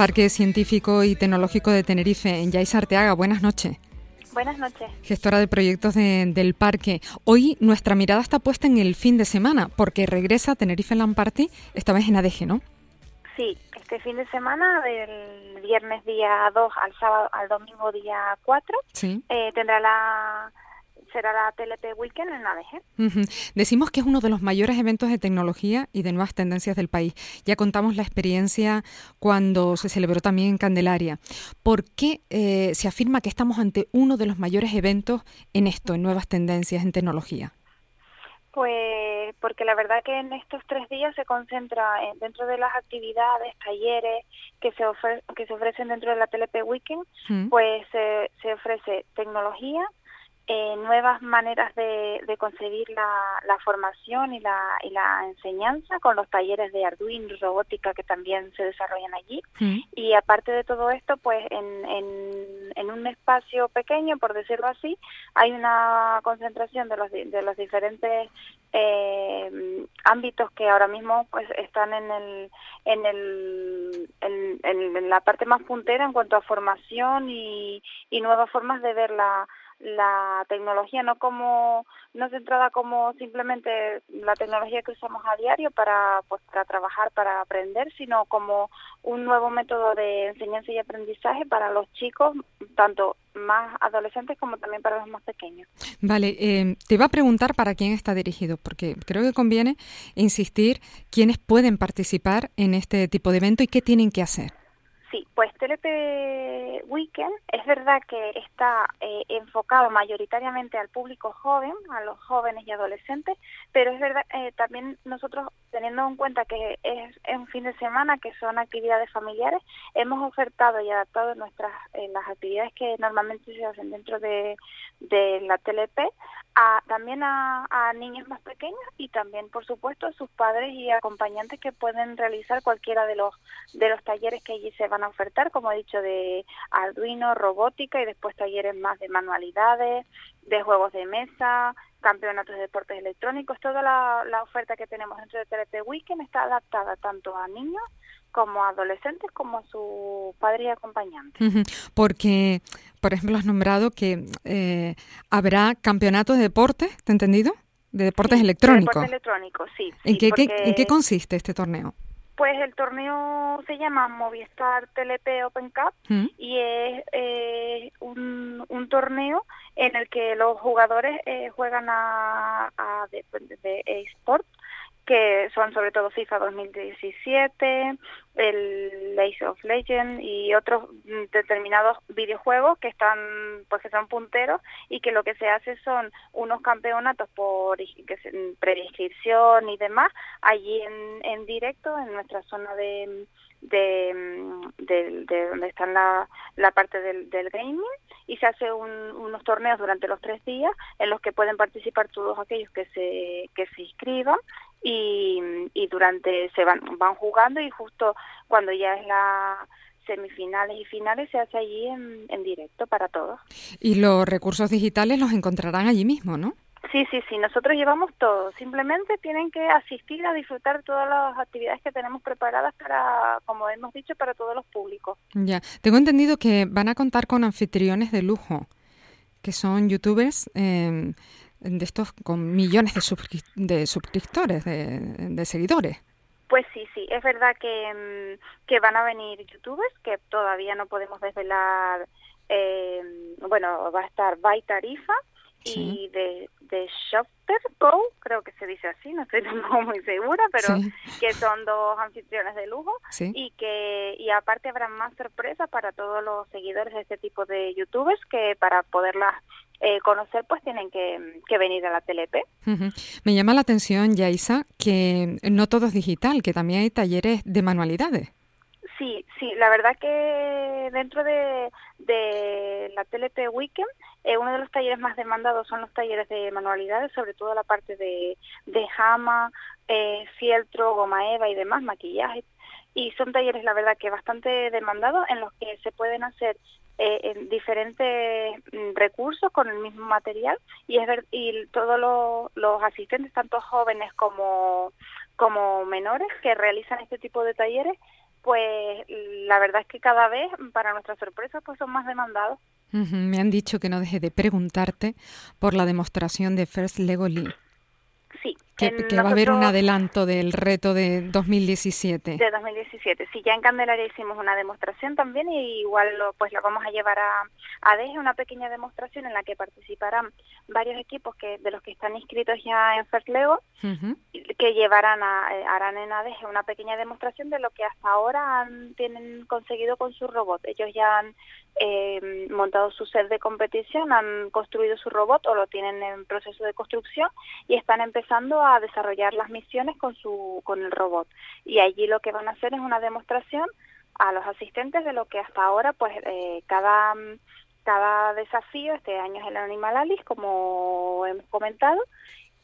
Parque Científico y Tecnológico de Tenerife, en Yais Arteaga. Buenas noches. Buenas noches. Gestora de proyectos del parque. Hoy nuestra mirada está puesta en el fin de semana, porque regresa Tenerife Land Party, esta vez en ADG, ¿no? Sí, este fin de semana, del viernes día 2 al sábado al domingo día 4, eh, tendrá la será la TLP Weekend en ADG. Decimos que es uno de los mayores eventos de tecnología y de nuevas tendencias del país. Ya contamos la experiencia cuando se celebró también en Candelaria. ¿Por qué eh, se afirma que estamos ante uno de los mayores eventos en esto, en nuevas tendencias en tecnología? Pues porque la verdad que en estos tres días se concentra en, dentro de las actividades, talleres que se, que se ofrecen dentro de la TLP Weekend, mm. pues se ofrece tecnología, eh, nuevas maneras de, concebir la, formación y la, y la enseñanza con los talleres de Arduino robótica que también se desarrollan allí. Y aparte de todo esto, pues en, en, un espacio pequeño, por decirlo así, hay una concentración de los, de los diferentes eh, ámbitos que ahora mismo pues están en el en el en, la parte más puntera en cuanto a formación y, y nuevas formas de ver la la tecnología no como no centrada como simplemente la tecnología que usamos a diario para pues para trabajar para aprender sino como un nuevo método de enseñanza y aprendizaje para los chicos tanto más adolescentes como también para los más pequeños. Vale, eh, te iba a preguntar para quién está dirigido, porque creo que conviene insistir quiénes pueden participar en este tipo de evento y qué tienen que hacer. Sí, pues TLP Weekend es verdad que está eh, enfocado mayoritariamente al público joven, a los jóvenes y adolescentes, pero es verdad eh, también nosotros teniendo en cuenta que es, un fin de semana, que son actividades familiares, hemos ofertado y adaptado nuestras eh, las actividades que normalmente se hacen dentro de, de la TLP a, también a, a, niños más pequeños y también, por supuesto, a sus padres y acompañantes que pueden realizar cualquiera de los de los talleres que allí se van a ofertar, como he dicho, de Arduino, robótica y después talleres más de manualidades, de juegos de mesa, campeonatos de deportes electrónicos. Toda la, la oferta que tenemos dentro de TLP Weekend está adaptada tanto a niños como a adolescentes como a sus padres y acompañantes. Porque, por ejemplo, has nombrado que eh, habrá campeonatos de deportes, ¿te he entendido? De deportes electrónicos. De deportes electrónicos, sí. ¿En, qué, ¿En qué consiste este torneo? Pues el torneo se llama Movistar TLP Open Cup mm. y es eh, un, un, torneo en el que los jugadores eh, juegan a, a de, de, que son sobre todo FIFA 2017, el Ace of Legends y otros determinados videojuegos que están pues que son punteros y que lo que se hace son unos campeonatos por que y demás allí en, en directo en nuestra zona de de, de, donde está la, la parte del, del, gaming y se hace unos torneos durante los tres días en los que pueden participar todos aquellos que se que se inscriban y, y durante se van van jugando y justo cuando ya es la semifinales y finales se hace allí en, en directo para todos. Y los recursos digitales los encontrarán allí mismo, ¿no? Sí, sí, sí, nosotros llevamos todo. Simplemente tienen que asistir a disfrutar todas las actividades que tenemos preparadas para, como hemos dicho, para todos los públicos. Ya, tengo entendido que van a contar con anfitriones de lujo, que son youtubers eh, de estos con millones de, de suscriptores, de, seguidores. Pues sí, sí, es verdad que, mm, que van a venir youtubers que todavía no podemos desvelar. Eh, bueno, va a estar By Tarifa, y de, de Shopper Go, creo que se dice así, no estoy muy segura, pero que son dos anfitriones de lujo y que y aparte habrá más sorpresas para todos los seguidores de este tipo de youtubers que para poderlas eh, conocer pues tienen que, que, venir a la TLP. Me llama la atención, Yaisa, que no todo es digital, que también hay talleres de manualidades. Sí, sí, la verdad que dentro de, de la TLP Weekend, eh, uno de los talleres más demandados son los talleres de manualidades, sobre todo la parte de, de jama, eh, fieltro, goma eva y demás, maquillaje. Y son talleres, la verdad, que bastante demandados en los que se pueden hacer eh, diferentes mm, recursos con el mismo material y es ver, y todos los, los asistentes, tanto jóvenes como, como menores, que realizan este tipo de talleres, pues la verdad es que cada vez, para nuestra sorpresa, pues son más demandados. Me han dicho que no deje de preguntarte por la demostración de First Lego Lee. Sí. Que, va a haber un adelanto del reto de 2017. De 2017. Sí, ya en Candelaria hicimos una demostración también y igual lo, pues la vamos a llevar a, a una pequeña demostración en la que participarán varios equipos que de los que están inscritos ya en First Lego, que llevarán a, eh, harán en ADEGE una pequeña demostración de lo que hasta ahora han, tienen conseguido con su robot. Ellos ya han eh, montado su set de competición, han construido su robot o lo tienen en proceso de construcción y están empezando a desarrollar las misiones con su con el robot. Y allí lo que van a hacer es una demostración a los asistentes de lo que hasta ahora pues eh, cada cada desafío este año es el Animal Alice como hemos comentado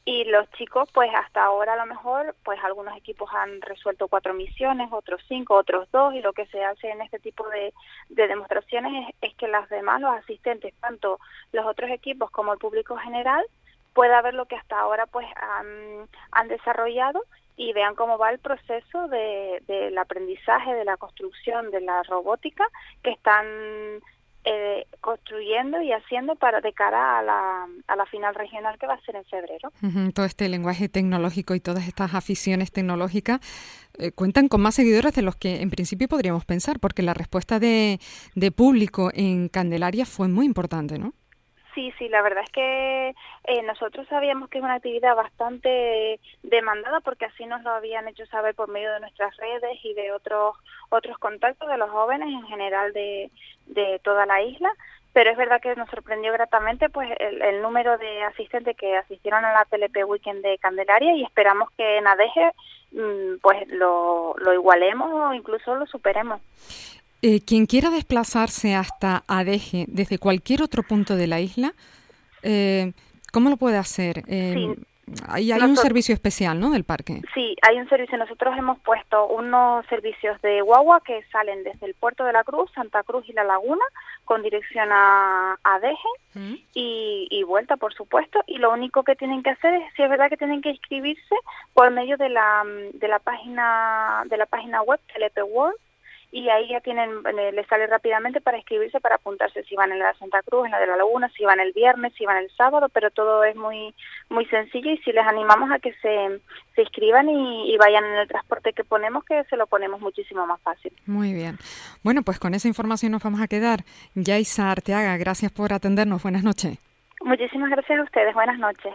y los chicos pues hasta ahora a lo mejor pues algunos equipos han resuelto cuatro misiones otros cinco otros dos y lo que se hace en este tipo de, de demostraciones es, es que las demás los asistentes tanto los otros equipos como el público general pueda ver lo que hasta ahora pues han, han desarrollado y vean cómo va el proceso de, del aprendizaje, de la construcción, de la robótica que están eh, construyendo y haciendo para de cara a la, a la final regional que va a ser en febrero. Todo este lenguaje tecnológico y todas estas aficiones tecnológicas eh, cuentan con más seguidores de los que en principio podríamos pensar, porque la respuesta de, de público en Candelaria fue muy importante, ¿no? Sí, sí, la verdad es que eh, nosotros sabíamos que es una actividad bastante demandada porque así nos lo habían hecho saber por medio de nuestras redes y de otros otros contactos de los jóvenes en general de, de toda la isla pero es verdad que nos sorprendió gratamente pues el, número de asistentes que asistieron a la TLP Weekend de Candelaria y esperamos que en ADEGE mm, pues lo, lo igualemos o incluso lo superemos. Eh, quien quiera desplazarse hasta Adeje desde cualquier otro punto de la isla, eh, ¿cómo lo puede hacer? Eh, hay, un servicio especial, ¿no? Del parque. Sí, hay un servicio. Nosotros hemos puesto unos servicios de guagua que salen desde el puerto de la Cruz, Santa Cruz y La Laguna, con dirección a Adeje mm. y, y, vuelta, por supuesto. Y lo único que tienen que hacer es, si es verdad que tienen que inscribirse por medio de la de la página de la página web Telepe World y ahí ya tienen, eh, les sale rápidamente para inscribirse, para apuntarse si van en la Santa Cruz, en la de la Laguna, si van el viernes, si van el sábado, pero todo es muy muy sencillo y si les animamos a que se, se inscriban y, vayan en el transporte que ponemos, que se lo ponemos muchísimo más fácil. Muy bien. Bueno, pues con esa información nos vamos a quedar. Yaisa Arteaga, gracias por atendernos. Buenas noches. Muchísimas gracias a ustedes. Buenas noches.